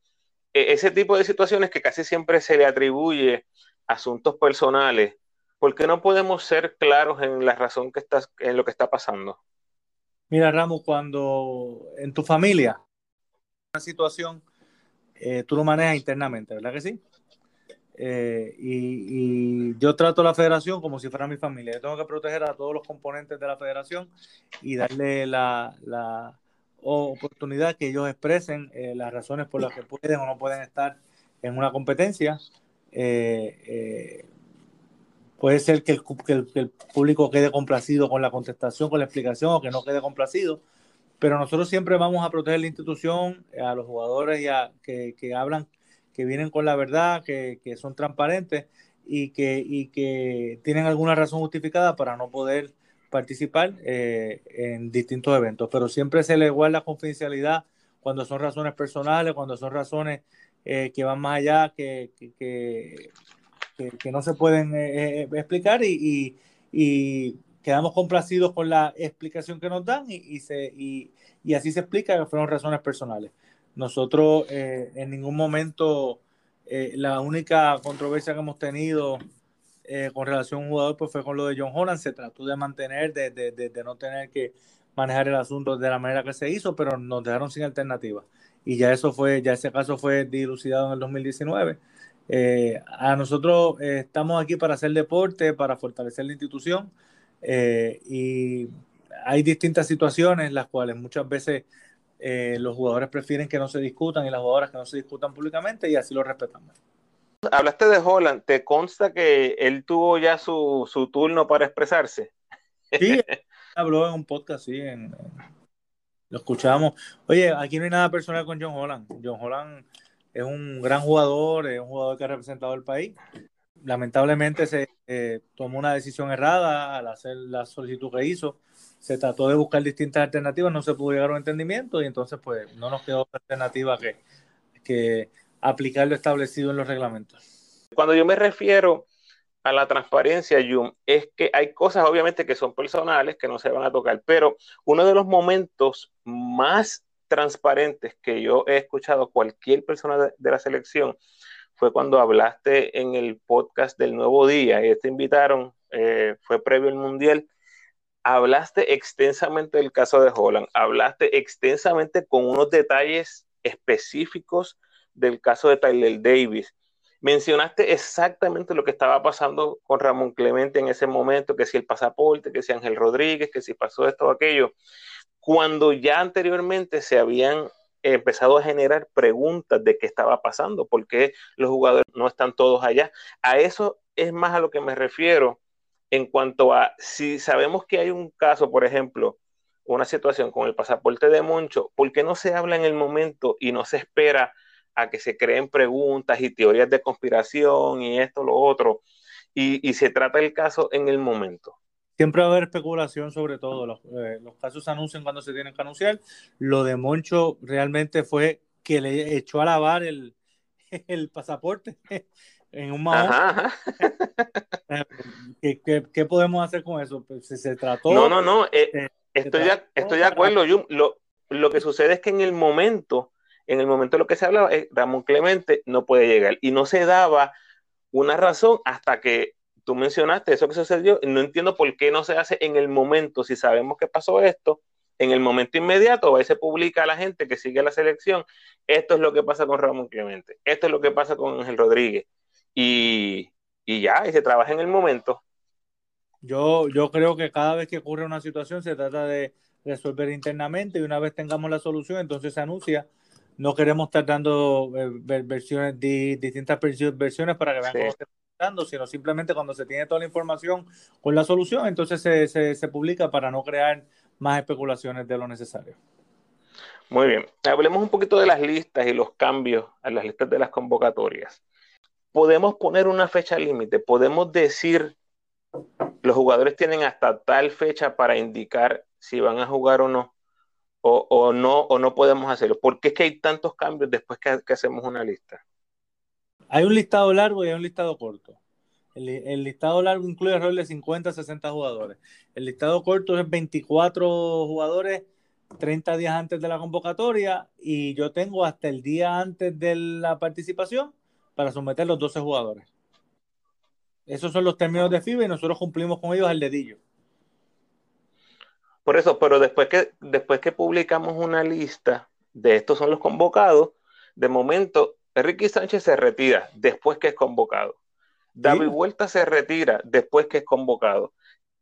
E, ese tipo de situaciones que casi siempre se le atribuye asuntos personales. ¿Por qué no podemos ser claros en la razón que está, en lo que está pasando? Mira, Ramos, cuando en tu familia una situación, eh, tú lo manejas internamente, ¿verdad que sí? Eh, y, yo trato a la federación como si fuera mi familia. Yo tengo que proteger a todos los componentes de la federación y darle la, oportunidad que ellos expresen eh, las razones por las que pueden o no pueden estar en una competencia. Eh, eh, puede ser que el, que, el, público quede complacido con la contestación, con la explicación o que no quede complacido, pero nosotros siempre vamos a proteger la institución, a los jugadores y a, que, que hablan, que vienen con la verdad, que, que son transparentes y que, y que tienen alguna razón justificada para no poder participar eh, en distintos eventos, pero siempre se le guarda confidencialidad cuando son razones personales, cuando son razones eh, que van más allá, que, que, no se pueden eh, explicar y, quedamos complacidos con la explicación que nos dan y, y y, así se explica que fueron razones personales. Nosotros en ningún momento, la única controversia que hemos tenido eh, con relación a un jugador, pues fue con lo de John Holland. Se trató de mantener, de, de, de, no tener que manejar el asunto de la manera que se hizo, pero nos dejaron sin alternativa. Y ya eso fue, ya ese caso fue dilucidado en el 2019. Eh, a nosotros eh, estamos aquí para hacer deporte, para fortalecer la institución. y hay distintas situaciones las cuales muchas veces los jugadores prefieren que no se discutan y las jugadoras que no se discutan públicamente y así lo respetamos. Hablaste de Holland, ¿te consta que él tuvo ya su, su turno para expresarse? Sí, habló en un podcast, sí, lo escuchamos. Oye, aquí no hay nada personal con John Holland. John Holland es un gran jugador, es un jugador que ha representado el país. Lamentablemente se eh, tomó una decisión errada al hacer la solicitud que hizo. Se trató de buscar distintas alternativas, no se pudo llegar a un entendimiento y entonces pues no nos quedó otra alternativa que, que aplicar lo establecido en los reglamentos. Cuando yo me refiero a la transparencia, Jum, es que hay cosas obviamente que son personales que no se van a tocar, pero uno de los momentos más transparentes que yo he escuchado cualquier persona de, la selección fue cuando hablaste en el podcast del Nuevo Día y te invitaron, eh, fue previo al Mundial, hablaste extensamente del caso de Holland, hablaste extensamente con unos detalles específicos del caso de Tyler Davis. Mencionaste exactamente lo que estaba pasando con Ramón Clemente en ese momento, que si el pasaporte, que si Ángel Rodríguez, que si pasó esto o aquello, cuando ya anteriormente se habían empezado a generar preguntas de qué estaba pasando, por qué los jugadores no están todos allá. A eso es más a lo que me refiero en cuanto a si sabemos que hay un caso, por ejemplo, una situación con el pasaporte de Moncho, ¿por qué no se habla en el momento y no se espera a que se creen preguntas y teorías de conspiración y esto, lo otro, y, se trata el caso en el momento. Siempre va a haber especulación sobre todo. Los, eh, los, casos se anuncian cuando se tienen que anunciar. Lo de Moncho realmente fue que le echó a lavar el, <laughs> el pasaporte <laughs> en un mahón. ¿Qué, qué, podemos hacer con eso? Pues, se, trató. No, no, no. Eh, estoy, de, estoy de acuerdo. lo, lo que sucede es que en el momento en el momento de lo que se hablaba, eh, Ramón Clemente no puede llegar. Y no se daba una razón hasta que tú mencionaste eso que sucedió. No entiendo por qué no se hace en el momento, si sabemos que pasó esto, en el momento inmediato, ahí se publica a la gente que sigue la selección. Esto es lo que pasa con Ramón Clemente, esto es lo que pasa con Ángel Rodríguez. Y, y ya, y se trabaja en el momento. Yo, yo creo que cada vez que ocurre una situación se trata de resolver internamente y una vez tengamos la solución, entonces se anuncia no queremos estar dando eh, versiones, distintas versiones para que vean cómo se está dando, sino simplemente cuando se tiene toda la información con la solución, entonces se, se, publica para no crear más especulaciones de lo necesario. Muy bien, hablemos un poquito de las listas y los cambios a las listas de las convocatorias. Podemos poner una fecha límite, podemos decir, los jugadores tienen hasta tal fecha para indicar si van a jugar o no o, no, o no podemos hacerlo? ¿Por qué es que hay tantos cambios después que, hacemos una lista? Hay un listado largo y hay un listado corto. El, listado largo incluye alrededor de 50 60 jugadores. El listado corto es 24 jugadores 30 días antes de la convocatoria y yo tengo hasta el día antes de la participación para someter los 12 jugadores. Esos son los términos de FIBA y nosotros cumplimos con ellos al dedillo. Por eso, pero después que, después que publicamos una lista de estos son los convocados, de momento, Ricky Sánchez se retira después que es convocado. David Vuelta se retira después que es convocado.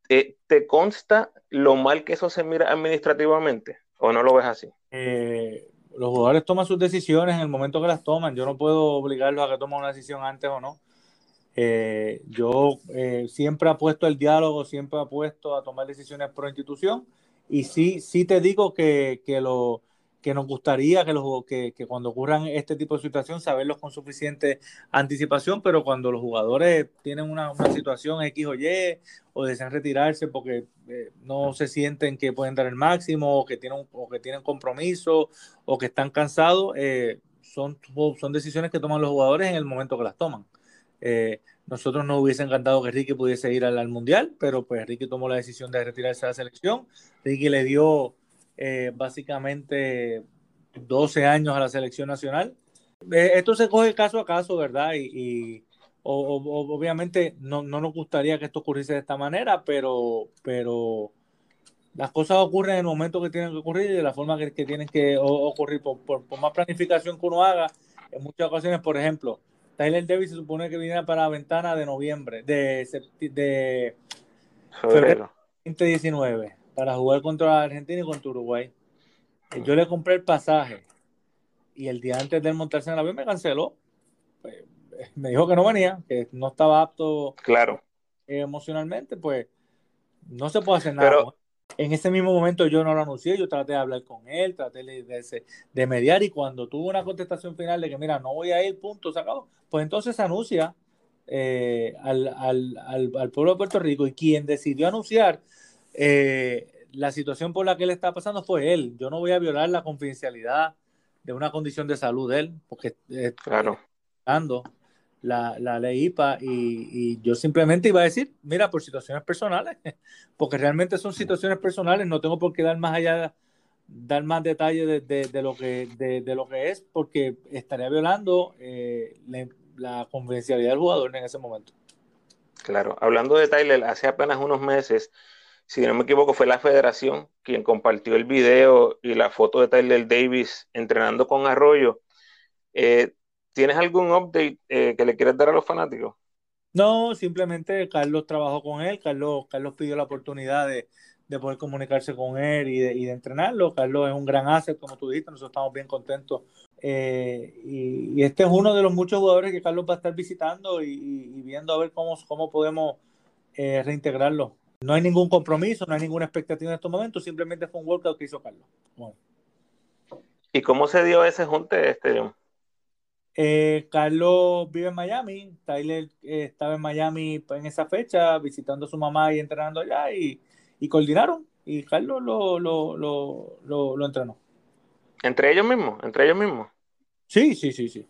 Eh, ¿Te consta lo mal que eso se mira administrativamente? ¿O no lo ves así? eh, los jugadores toman sus decisiones en el momento que las toman. Yo no puedo obligarlos a que tomen una decisión antes o no. Eh, yo eh, siempre apuesto el diálogo, siempre apuesto a tomar decisiones pro institución y sí, sí te digo que, que, lo, que nos gustaría que, los, que, que, cuando ocurran este tipo de situación saberlos con suficiente anticipación, pero cuando los jugadores tienen una, una situación X o Y o desean retirarse porque eh, no se sienten que pueden dar el máximo o que tienen, o que tienen compromiso o que están cansados, eh, son, son decisiones que toman los jugadores en el momento que las toman. Eh, nosotros nos hubiese encantado que Ricky pudiese ir al, Mundial, pero pues Ricky tomó la decisión de retirarse de la selección. Ricky le dio eh, básicamente 12 años a la selección nacional. Eh, esto se coge caso a caso, ¿verdad? Y, obviamente no, nos gustaría que esto ocurriese de esta manera, pero, pero las cosas ocurren en el momento que tienen que ocurrir y de la forma que, tienen que ocurrir. por, por más planificación que uno haga, en muchas ocasiones, por ejemplo, Tyler Davis se supone que viniera para la ventana de noviembre, de, de febrero 2019, para jugar contra Argentina y contra Uruguay. Yo le compré el pasaje y el día antes de montarse en el avión me canceló. Pues, me dijo que no venía, que no estaba apto claro. emocionalmente, pues no se puede hacer nada. En ese mismo momento yo no lo anuncié, yo traté de hablar con él, traté de, de, mediar y cuando tuvo una contestación final de que mira, no voy a ir, punto, se acabó, pues entonces anuncia eh, al, al, al, pueblo de Puerto Rico y quien decidió anunciar eh, la situación por la que él está pasando fue él. Yo no voy a violar la confidencialidad de una condición de salud de él, porque eh, claro la, la ley IPA y, yo simplemente iba a decir, mira, por situaciones personales, <laughs> porque realmente son situaciones personales, no tengo por qué dar más allá, dar más detalles de, lo, que, de, lo que es, porque estaría violando eh, la, confidencialidad del jugador en ese momento. Claro, hablando de Tyler, hace apenas unos meses, si no me equivoco, fue la federación quien compartió el video y la foto de Tyler Davis entrenando con Arroyo. Eh, ¿Tienes algún update eh, que le quieras dar a los fanáticos? No, simplemente Carlos trabajó con él, Carlos, Carlos pidió la oportunidad de, poder comunicarse con él y de, entrenarlo. Carlos es un gran asset, como tú dijiste, nosotros estamos bien contentos. Eh, y, este es uno de los muchos jugadores que Carlos va a estar visitando y, viendo a ver cómo, cómo podemos eh, reintegrarlo. No hay ningún compromiso, no hay ninguna expectativa en estos momentos, simplemente fue un workout que hizo Carlos. ¿Y cómo se dio ese junte, este, eh, Carlos vive en Miami, Tyler eh, estaba en Miami en esa fecha visitando a su mamá y entrenando allá y, coordinaron y Carlos lo, lo, lo, entrenó. ¿Entre ellos mismos? ¿Entre ellos mismos? Sí, sí, sí, sí.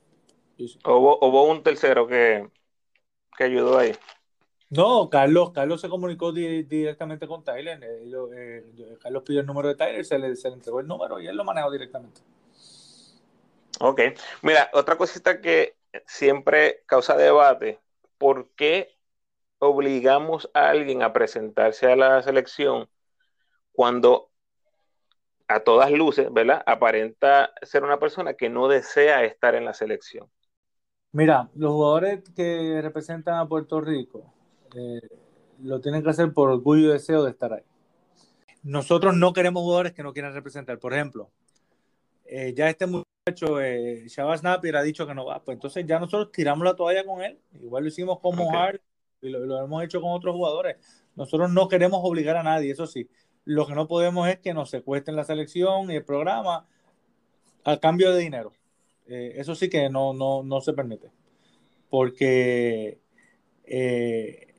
¿O, hubo, un tercero que, que, ayudó ahí? No, Carlos, Carlos se comunicó directamente con Tyler. Eh, Carlos pidió el número de Tyler, se le, se le entregó el número y él lo manejó directamente. Ok, mira, otra cosita que siempre causa debate, ¿por qué obligamos a alguien a presentarse a la selección cuando a todas luces, ¿verdad? Aparenta ser una persona que no desea estar en la selección. Mira, los jugadores que representan a Puerto Rico eh, lo tienen que hacer por orgullo y deseo de estar ahí. Nosotros no queremos jugadores que no quieran representar. Por ejemplo, eh, ya este hecho, eh, Shabazz Napier ha dicho que no va, pues entonces ya nosotros tiramos la toalla con él. Igual lo hicimos con Mojar y lo, hemos hecho con otros jugadores. Nosotros no queremos obligar a nadie, eso sí. Lo que no podemos es que nos secuestren la selección y el programa a cambio de dinero. Eh, eso sí que no, no, no se permite. Porque eh,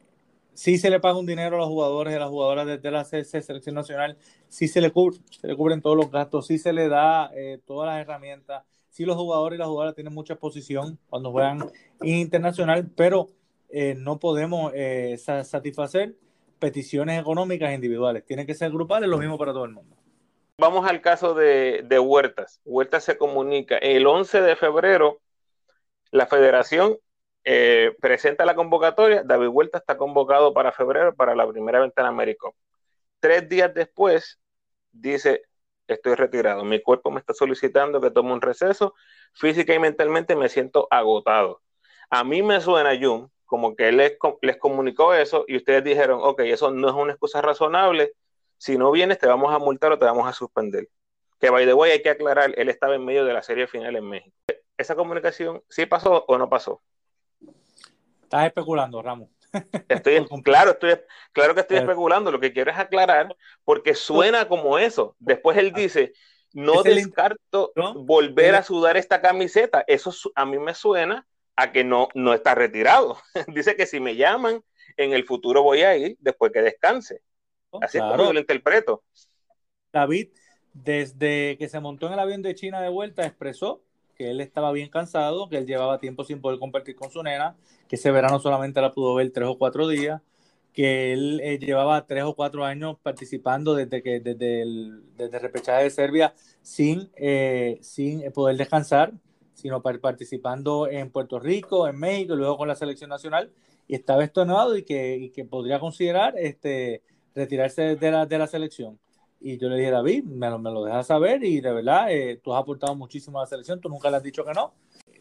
sí se le paga un dinero a los jugadores y a las jugadoras de, la selección nacional, sí se le, le cubren todos los gastos, sí se le da eh, todas las herramientas, sí los jugadores y las jugadoras tienen mucha exposición cuando juegan internacional, pero eh, no podemos eh, satisfacer peticiones económicas individuales, tienen que ser grupales, lo mismo para todo el mundo. Vamos al caso de, de Huertas. Huertas se comunica el 11 de febrero, la federación presenta la convocatoria, David Huerta está convocado para febrero para la primera ventana América. Tres días después, dice, estoy retirado, mi cuerpo me está solicitando que tome un receso, física y mentalmente me siento agotado. A mí me suena, Jun, como que él les, les comunicó eso y ustedes dijeron, ok, eso no es una excusa razonable, si no vienes te vamos a multar o te vamos a suspender. Que by the way, hay que aclarar, él estaba en medio de la serie final en México. ¿Esa comunicación sí pasó o no pasó? Estás especulando, Ramos. Estoy, <laughs> claro, estoy, claro que estoy especulando. Lo que quiero es aclarar, porque suena <laughs> como eso. Después él dice, no descarto volver a sudar esta camiseta. Eso a mí me suena a que no, no está retirado. <laughs> dice que si me llaman, en el futuro voy a ir después que descanse. Oh, Así es como yo lo interpreto. David, desde que se montó en el avión de China de vuelta, expresó que él estaba bien cansado, que él llevaba tiempo sin poder compartir con su nena, que ese verano solamente la pudo ver tres o cuatro días, que él eh, llevaba tres o cuatro años participando desde que desde el desde repechaje de Serbia sin, eh, sin poder descansar, sino participando en Puerto Rico, en México luego con la selección nacional, y estaba estonado y que, y que podría considerar este, retirarse de la, de la selección. Y yo le dije, David, me lo, me lo dejas saber y de verdad, eh, tú has aportado muchísimo a la selección, tú nunca le has dicho que no.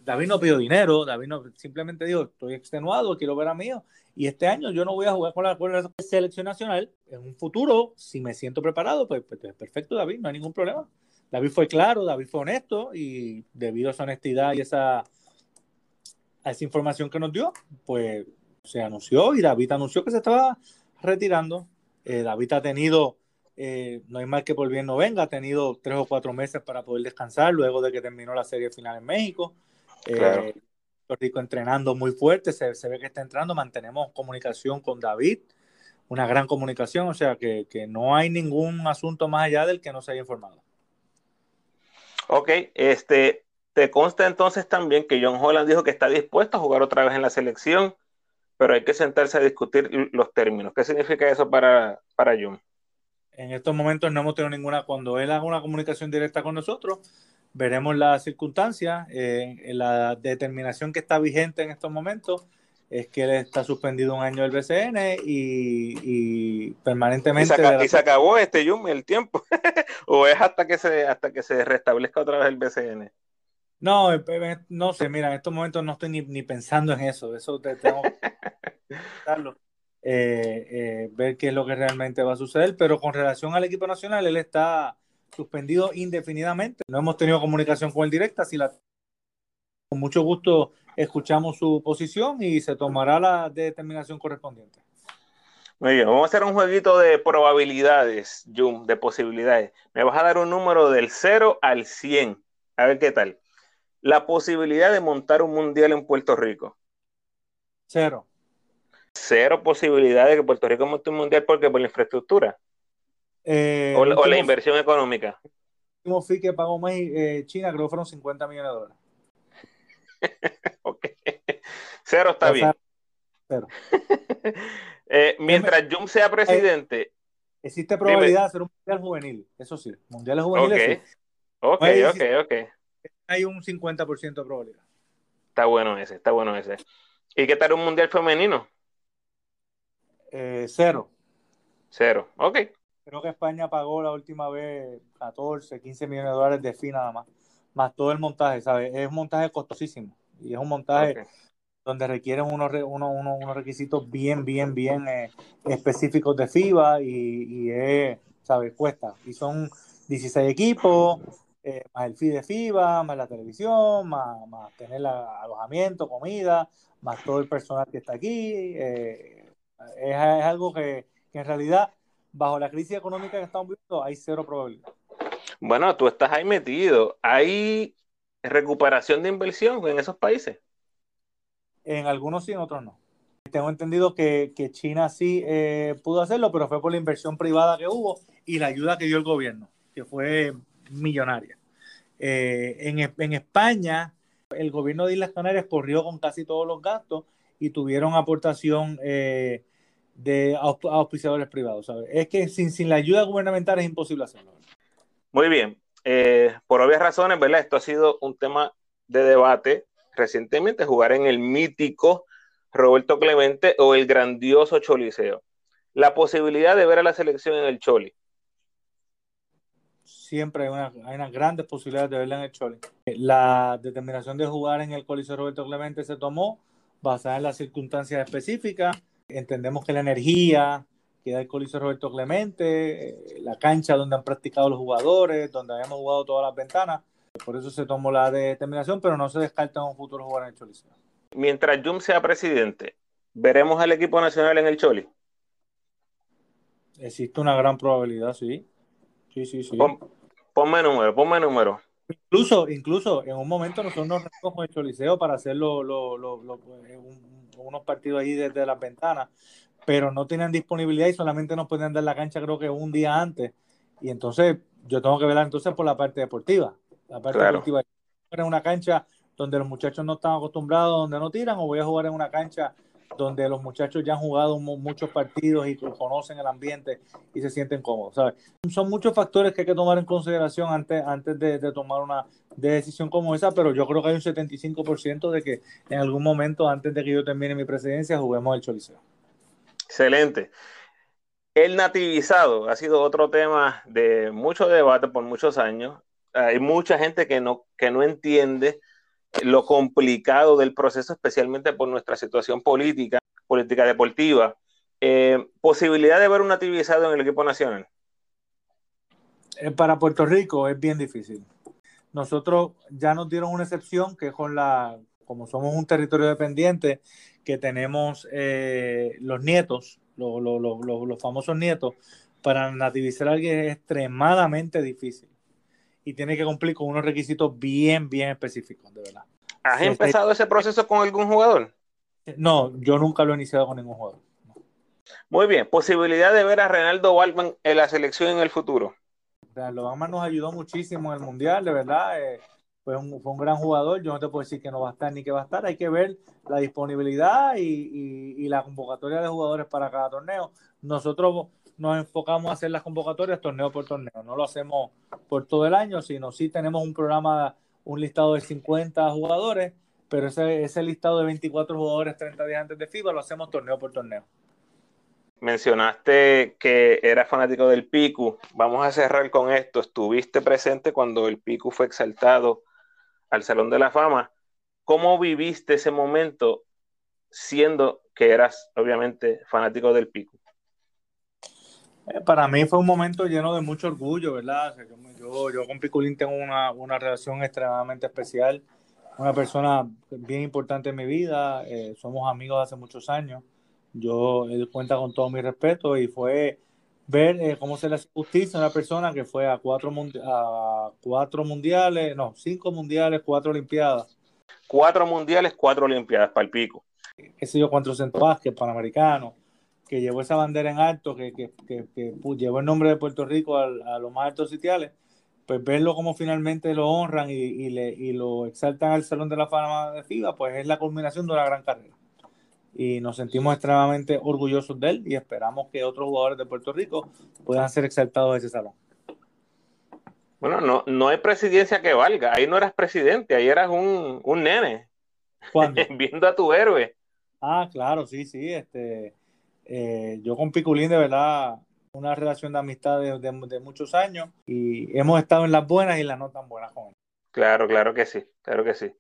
David no pidió dinero, David no, simplemente dijo, estoy extenuado, quiero ver a mío. Y este año yo no voy a jugar con la, con la selección nacional. En un futuro, si me siento preparado, pues, pues, pues, perfecto, David, no hay ningún problema. David fue claro, David fue honesto y debido a esa honestidad y esa, a esa información que nos dio, pues se anunció y David anunció que se estaba retirando. Eh, David ha tenido eh, no hay mal que por bien no venga, ha tenido tres o cuatro meses para poder descansar luego de que terminó la serie final en México. Eh, Rico entrenando muy fuerte, se, ve que está entrando, mantenemos comunicación con David, una gran comunicación, o sea que, no hay ningún asunto más allá del que no se haya informado. Ok, este, te consta entonces también que John Holland dijo que está dispuesto a jugar otra vez en la selección, pero hay que sentarse a discutir los términos. ¿Qué significa eso para, para John? En estos momentos no hemos tenido ninguna, cuando él haga una comunicación directa con nosotros, veremos las circunstancias. Eh, la determinación que está vigente en estos momentos es que él está suspendido un año del BCN y, permanentemente. ¿Y se, acabó este Yumi el tiempo? <laughs> ¿O es hasta que se hasta que se restablezca otra vez el BCN? No, eh, eh, no sé, mira, en estos momentos no estoy ni, ni pensando en eso. Eso te tengo que <laughs> eh, eh, ver qué es lo que realmente va a suceder, pero con relación al equipo nacional, él está suspendido indefinidamente. No hemos tenido comunicación con él directa, si la con mucho gusto escuchamos su posición y se tomará la determinación correspondiente. Muy bien, vamos a hacer un jueguito de probabilidades, Jum, de posibilidades. Me vas a dar un número del 0 al 100. A ver qué tal. La posibilidad de montar un mundial en Puerto Rico. Cero cero posibilidad de que Puerto Rico monte un mundial porque por la infraestructura eh, o, la inversión económica. El último fee que pagó más eh, China creo que fueron 50 millones de dólares. <laughs> Cero está bien. Cero. <laughs> Eh, mientras Jum sea presidente. Existe probabilidad de hacer un mundial juvenil, eso sí. Mundiales juveniles. Ok, ok, ok. Hay un 50% de probabilidad. Está bueno ese, está bueno ese. ¿Y qué tal un mundial femenino? Eh, cero. Cero, ok. Creo que España pagó la última vez 14, 15 millones de dólares de fin nada más, más todo el montaje, ¿sabes? Es un montaje costosísimo y es un montaje donde requieren unos, unos, requisitos bien, bien, bien eh, específicos de FIBA y, es, ¿sabes? Cuesta. Y son 16 equipos, eh, más el fee de FIBA, más la televisión, más, más tener alojamiento, comida, más todo el personal que está aquí. Eh, es, algo que, en realidad, bajo la crisis económica que estamos viviendo, hay cero probabilidad. Bueno, tú estás ahí metido. ¿Hay recuperación de inversión en esos países? En algunos sí, en otros no. Tengo entendido que, China sí eh, pudo hacerlo, pero fue por la inversión privada que hubo y la ayuda que dio el gobierno, que fue millonaria. Eh, en, en España, el gobierno de Islas Canarias corrió con casi todos los gastos y tuvieron aportación eh, de auspiciadores privados. ¿sabes? Es que sin, sin la ayuda gubernamental es imposible hacerlo. Muy bien. Eh, por obvias razones, ¿verdad? Esto ha sido un tema de debate recientemente, jugar en el mítico Roberto Clemente o el grandioso Choliseo. La posibilidad de ver a la selección en el Choli. Siempre hay, una, hay unas grandes posibilidades de verla en el Choli. La determinación de jugar en el Coliseo Roberto Clemente se tomó basada en las circunstancias específicas entendemos que la energía, queda el Coliseo Roberto Clemente, eh, la cancha donde han practicado los jugadores, donde habíamos jugado todas las ventanas. Por eso se tomó la determinación, pero no se descarta un futuro jugar en el Choliseo. Mientras Jum sea presidente, ¿veremos al equipo nacional en el Choli? Existe una gran probabilidad, sí. Sí, sí, sí. ponme número, ponme número. Incluso, incluso en un momento nosotros nos reunimos con el Choliseo para hacer eh, unos partidos ahí desde las ventanas, pero no tenían disponibilidad y solamente nos podían dar la cancha creo que un día antes. Y entonces yo tengo que velar entonces por la parte deportiva. La parte deportiva en una cancha donde los muchachos no están acostumbrados, donde no tiran, o voy a jugar en una cancha donde los muchachos ya han jugado muchos partidos y conocen el ambiente y se sienten cómodos. Son muchos factores que hay que tomar en consideración antes, antes de, tomar una decisión como esa, pero yo creo que hay un 75% de que en algún momento, antes de que yo termine mi presidencia, juguemos el Choliseo. Excelente. El nativizado ha sido otro tema de mucho debate por muchos años. Hay mucha gente que no, que no entiende lo complicado del proceso, especialmente por nuestra situación política, política deportiva. Eh, ¿Posibilidad de ver un nativizado en el equipo nacional? Eh, para Puerto Rico es bien difícil. Nosotros ya nos dieron una excepción que con la, como somos un territorio dependiente, que tenemos eh, los nietos, los famosos nietos, para nativizar a alguien es extremadamente difícil y tiene que cumplir con unos requisitos bien, bien específicos, de verdad. ¿Has empezado ese proceso con algún jugador? No, yo nunca lo he iniciado con ningún jugador. Muy bien, posibilidad de ver a Reinaldo Balman en la selección en el futuro. Reinaldo Balman nos ayudó muchísimo en el Mundial, de verdad. Eh, fue, un, fue, un, gran jugador. Yo no te puedo decir que no va a estar ni que va a estar. Hay que ver la disponibilidad y, y la convocatoria de jugadores para cada torneo. Nosotros nos enfocamos a hacer las convocatorias torneo por torneo. No lo hacemos por todo el año, sino sí tenemos un programa, un listado de 50 jugadores, pero ese, ese listado de 24 jugadores 30 días antes de FIBA lo hacemos torneo por torneo. Mencionaste que eras fanático del Picu. Vamos a cerrar con esto. Estuviste presente cuando el Picu fue exaltado al Salón de la Fama. ¿Cómo viviste ese momento siendo que eras obviamente fanático del Picu? Eh, para mí fue un momento lleno de mucho orgullo, ¿verdad? yo, yo, con Piculín tengo una, una, relación extremadamente especial, una persona bien importante en mi vida, eh, somos amigos hace muchos años, yo, él cuenta con todo mi respeto y fue ver eh, cómo se le hace justicia a una persona que fue a cuatro, a cuatro mundiales, no, cinco mundiales, cuatro olimpiadas. Cuatro mundiales, cuatro olimpiadas para el pico. Qué sé yo, cuatro centros básquet, panamericano que llevó esa bandera en alto, que, que, que, llevó el nombre de Puerto Rico a, a los más altos sitiales, pues verlo como finalmente lo honran y, y, le, y lo exaltan al Salón de la Fama de FIBA, pues es la culminación de una gran carrera. Y nos sentimos extremadamente orgullosos de él y esperamos que otros jugadores de Puerto Rico puedan ser exaltados de ese salón. Bueno, no, no hay presidencia que valga. Ahí no eras presidente, ahí eras un, un nene. <laughs> Viendo a tu héroe. Ah, claro, sí, sí. Este, eh, yo con Piculín, de verdad, una relación de amistad de, muchos años y hemos estado en las buenas y las no tan buenas con él. Claro, claro que sí, claro que sí.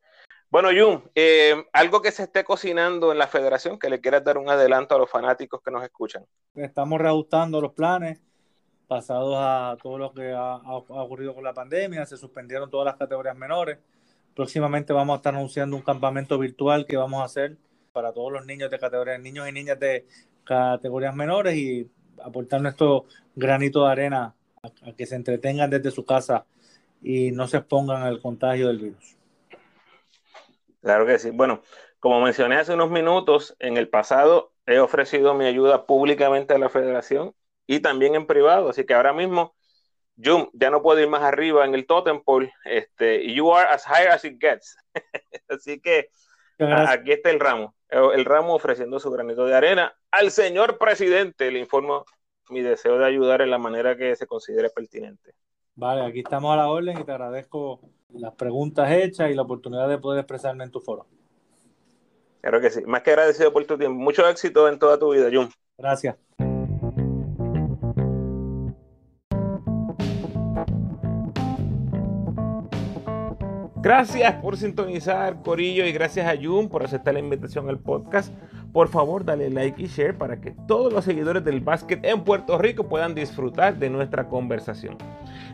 Bueno, Jun, eh, algo que se esté cocinando en la federación, que le quieras dar un adelanto a los fanáticos que nos escuchan. Estamos reajustando los planes pasados a todo lo que ha, ocurrido con la pandemia, se suspendieron todas las categorías menores. Próximamente vamos a estar anunciando un campamento virtual que vamos a hacer para todos los niños de categorías, niños y niñas de categorías menores y aportar nuestro granito de arena a, que se entretengan desde su casa y no se expongan al contagio del virus. Claro que sí. Bueno, como mencioné hace unos minutos, en el pasado he ofrecido mi ayuda públicamente a la federación y también en privado, así que ahora mismo yo ya no puedo ir más arriba en el totem pole, este, you are as high as it gets. <laughs> así que aquí está el ramo. Eh, el ramo ofreciendo su granito de arena al señor presidente. Le informo mi deseo de ayudar en la manera que se considere pertinente. Vale, aquí estamos a la orden y te agradezco las preguntas hechas y la oportunidad de poder expresarme en tu foro. Claro que sí. Más que agradecido por tu tiempo. Mucho éxito en toda tu vida, Jun. Gracias. Gracias por sintonizar, Corillo, y gracias a Jun por aceptar la invitación al podcast. Por favor, dale like y share para que todos los seguidores del básquet en Puerto Rico puedan disfrutar de nuestra conversación.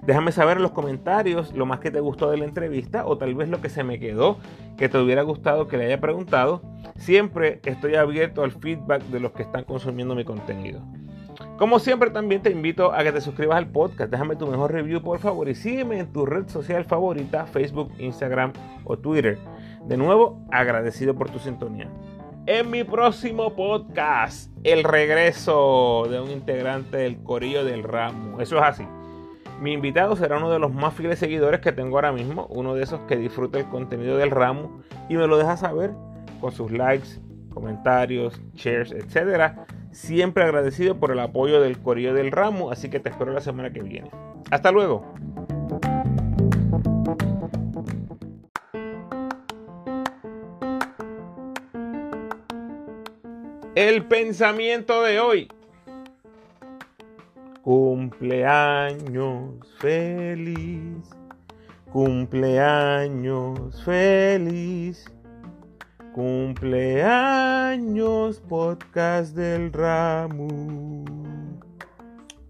Déjame saber en los comentarios lo más que te gustó de la entrevista o tal vez lo que se me quedó que te hubiera gustado que le haya preguntado. Siempre estoy abierto al feedback de los que están consumiendo mi contenido. Como siempre también te invito a que te suscribas al podcast, déjame tu mejor review por favor y sígueme en tu red social favorita, Facebook, Instagram o Twitter. De nuevo, agradecido por tu sintonía. En mi próximo podcast, el regreso de un integrante del Corillo del Ramo. Eso es así. Mi invitado será uno de los más fieles seguidores que tengo ahora mismo, uno de esos que disfruta el contenido del ramo y me lo deja saber con sus likes, comentarios, shares, etc. Siempre agradecido por el apoyo del Corillo del Ramo, así que te espero la semana que viene. Hasta luego. El pensamiento de hoy. Cumpleaños feliz, cumpleaños feliz, cumpleaños podcast del Ramu.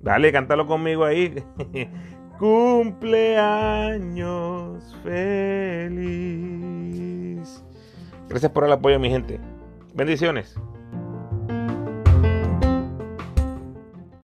Dale, cántalo conmigo ahí. <laughs> cumpleaños feliz. Gracias por el apoyo, mi gente. Bendiciones.